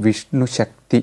विष्णुशक्ति